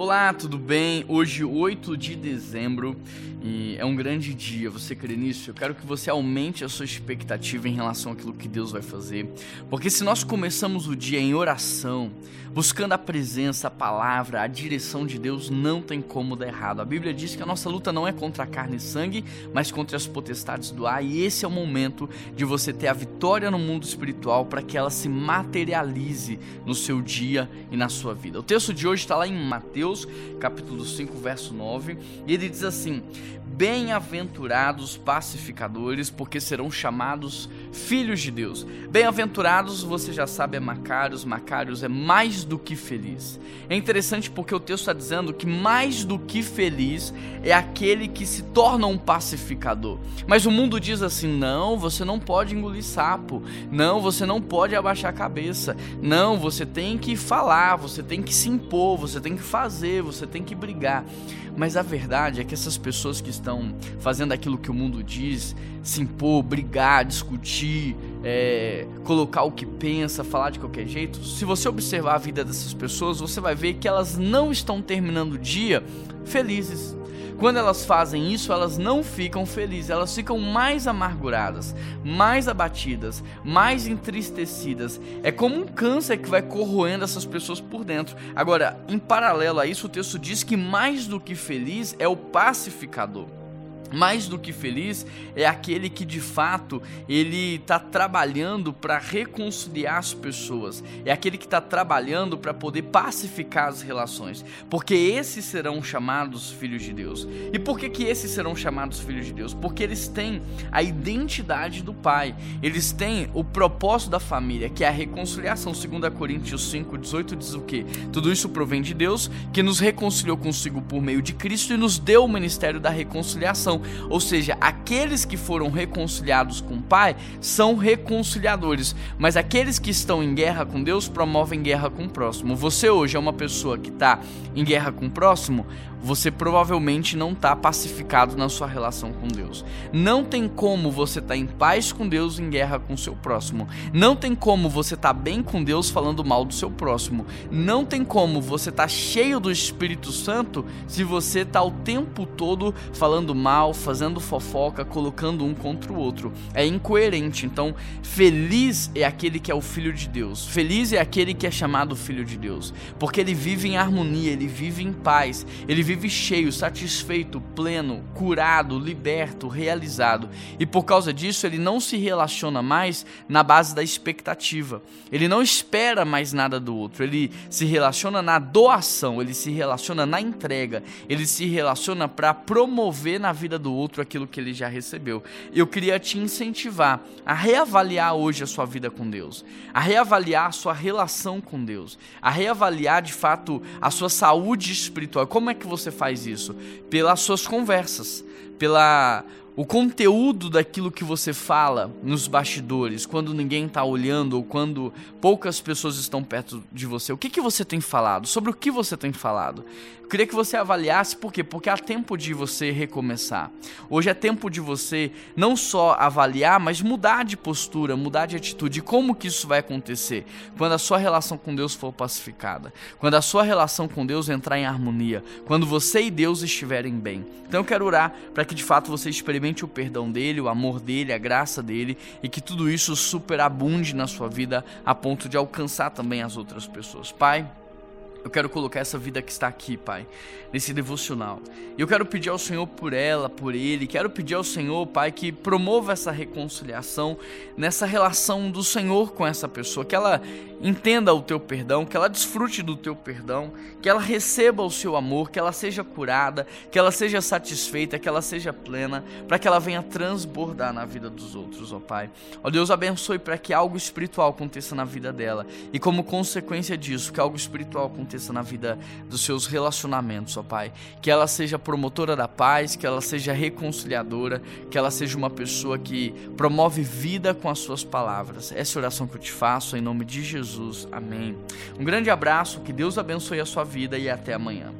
Olá, tudo bem? Hoje, 8 de dezembro, e é um grande dia. Você crê nisso? Eu quero que você aumente a sua expectativa em relação àquilo que Deus vai fazer. Porque se nós começamos o dia em oração, buscando a presença, a palavra, a direção de Deus, não tem como dar errado. A Bíblia diz que a nossa luta não é contra a carne e sangue, mas contra as potestades do ar, e esse é o momento de você ter a vitória no mundo espiritual para que ela se materialize no seu dia e na sua vida. O texto de hoje está lá em Mateus Mateus, capítulo 5, verso 9, e ele diz assim: Bem-aventurados pacificadores, porque serão chamados filhos de Deus. Bem-aventurados, você já sabe, é Macários, Macários é mais do que feliz. É interessante porque o texto está dizendo que mais do que feliz é aquele que se torna um pacificador. Mas o mundo diz assim: não, você não pode engolir sapo, não, você não pode abaixar a cabeça, não, você tem que falar, você tem que se impor, você tem que fazer, você tem que brigar. Mas a verdade é que essas pessoas que estão fazendo aquilo que o mundo diz, se impor, brigar, discutir, é, colocar o que pensa, falar de qualquer jeito, se você observar a vida dessas pessoas, você vai ver que elas não estão terminando o dia felizes. Quando elas fazem isso, elas não ficam felizes, elas ficam mais amarguradas, mais abatidas, mais entristecidas. É como um câncer que vai corroendo essas pessoas por dentro. Agora, em paralelo a isso, o texto diz que mais do que feliz é o pacificador. Mais do que feliz é aquele que de fato ele está trabalhando para reconciliar as pessoas, é aquele que está trabalhando para poder pacificar as relações, porque esses serão chamados filhos de Deus. E por que, que esses serão chamados filhos de Deus? Porque eles têm a identidade do Pai, eles têm o propósito da família, que é a reconciliação. 2 Coríntios 5,18 diz o que? Tudo isso provém de Deus, que nos reconciliou consigo por meio de Cristo e nos deu o ministério da reconciliação ou seja, aqueles que foram reconciliados com o Pai são reconciliadores, mas aqueles que estão em guerra com Deus promovem guerra com o próximo. Você hoje é uma pessoa que está em guerra com o próximo, você provavelmente não está pacificado na sua relação com Deus. Não tem como você estar tá em paz com Deus em guerra com seu próximo. Não tem como você estar tá bem com Deus falando mal do seu próximo. Não tem como você estar tá cheio do Espírito Santo se você está o tempo todo falando mal, fazendo fofoca, colocando um contra o outro. É incoerente. Então, feliz é aquele que é o filho de Deus. Feliz é aquele que é chamado filho de Deus, porque ele vive em harmonia, ele vive em paz, ele vive cheio, satisfeito, pleno, curado, liberto, realizado. E por causa disso, ele não se relaciona mais na base da expectativa. Ele não espera mais nada do outro. Ele se relaciona na doação, ele se relaciona na entrega, ele se relaciona para promover na vida do outro aquilo que ele já recebeu. Eu queria te incentivar a reavaliar hoje a sua vida com Deus, a reavaliar a sua relação com Deus, a reavaliar de fato a sua saúde espiritual. Como é que você faz isso? Pelas suas conversas, pela o conteúdo daquilo que você fala nos bastidores, quando ninguém está olhando ou quando poucas pessoas estão perto de você. O que, que você tem falado? Sobre o que você tem falado? Eu queria que você avaliasse, por quê? Porque há tempo de você recomeçar. Hoje é tempo de você não só avaliar, mas mudar de postura, mudar de atitude. E como que isso vai acontecer? Quando a sua relação com Deus for pacificada, quando a sua relação com Deus entrar em harmonia, quando você e Deus estiverem bem. Então eu quero orar para que de fato você experimente o perdão dele, o amor dele, a graça dele e que tudo isso superabunde na sua vida a ponto de alcançar também as outras pessoas. Pai, eu quero colocar essa vida que está aqui, Pai, nesse devocional. E eu quero pedir ao Senhor por ela, por ele. Quero pedir ao Senhor, Pai, que promova essa reconciliação nessa relação do Senhor com essa pessoa, que ela entenda o teu perdão, que ela desfrute do teu perdão, que ela receba o seu amor, que ela seja curada, que ela seja satisfeita, que ela seja plena, para que ela venha transbordar na vida dos outros, ó Pai. Ó Deus, abençoe para que algo espiritual aconteça na vida dela e como consequência disso, que algo espiritual aconteça na vida dos seus relacionamentos, ó Pai. Que ela seja promotora da paz, que ela seja reconciliadora, que ela seja uma pessoa que promove vida com as suas palavras. Essa é oração que eu te faço em nome de. Jesus. Amém. Um grande abraço, que Deus abençoe a sua vida e até amanhã.